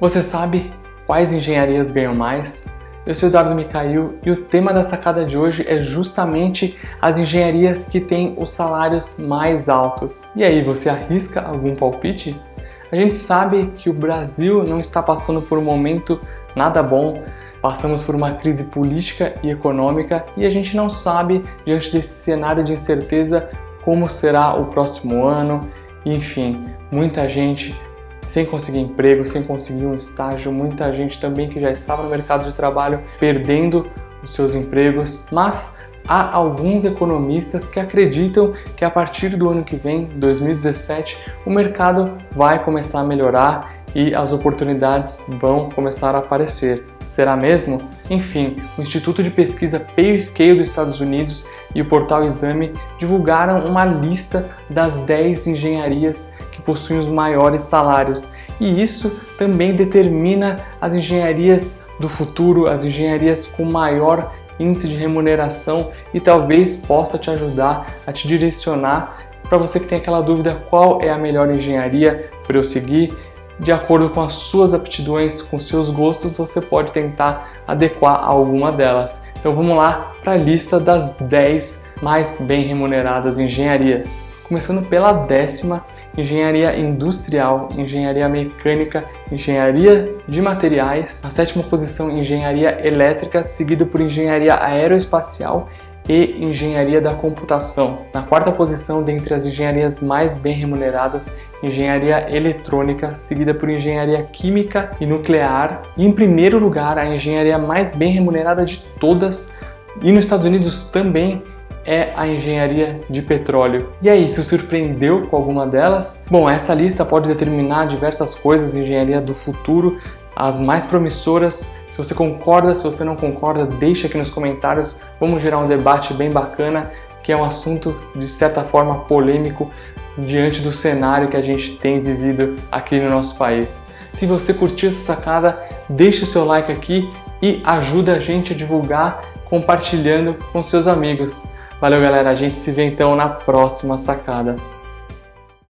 Você sabe quais engenharias ganham mais? Eu sou Eduardo Micail e o tema da sacada de hoje é justamente as engenharias que têm os salários mais altos. E aí, você arrisca algum palpite? A gente sabe que o Brasil não está passando por um momento nada bom, passamos por uma crise política e econômica e a gente não sabe, diante desse cenário de incerteza, como será o próximo ano. Enfim, muita gente sem conseguir emprego, sem conseguir um estágio, muita gente também que já estava no mercado de trabalho perdendo os seus empregos, mas há alguns economistas que acreditam que a partir do ano que vem, 2017, o mercado vai começar a melhorar e as oportunidades vão começar a aparecer. Será mesmo? Enfim, o Instituto de Pesquisa PayScale dos Estados Unidos e o portal Exame divulgaram uma lista das 10 engenharias que possuem os maiores salários. E isso também determina as engenharias do futuro, as engenharias com maior índice de remuneração e talvez possa te ajudar a te direcionar para você que tem aquela dúvida qual é a melhor engenharia para eu seguir de acordo com as suas aptidões, com seus gostos, você pode tentar adequar alguma delas. Então vamos lá para a lista das 10 mais bem remuneradas engenharias. Começando pela décima, engenharia industrial, engenharia mecânica, engenharia de materiais. A sétima posição, engenharia elétrica, seguido por engenharia aeroespacial e engenharia da computação. Na quarta posição, dentre as engenharias mais bem remuneradas, engenharia eletrônica, seguida por engenharia química e nuclear. E em primeiro lugar, a engenharia mais bem remunerada de todas, e nos Estados Unidos também é a engenharia de petróleo. E aí, se surpreendeu com alguma delas? Bom, essa lista pode determinar diversas coisas em engenharia do futuro, as mais promissoras. Se você concorda, se você não concorda, deixa aqui nos comentários. Vamos gerar um debate bem bacana, que é um assunto de certa forma polêmico diante do cenário que a gente tem vivido aqui no nosso país. Se você curtiu essa sacada, deixe o seu like aqui e ajuda a gente a divulgar compartilhando com seus amigos. Valeu, galera. A gente se vê então na próxima sacada.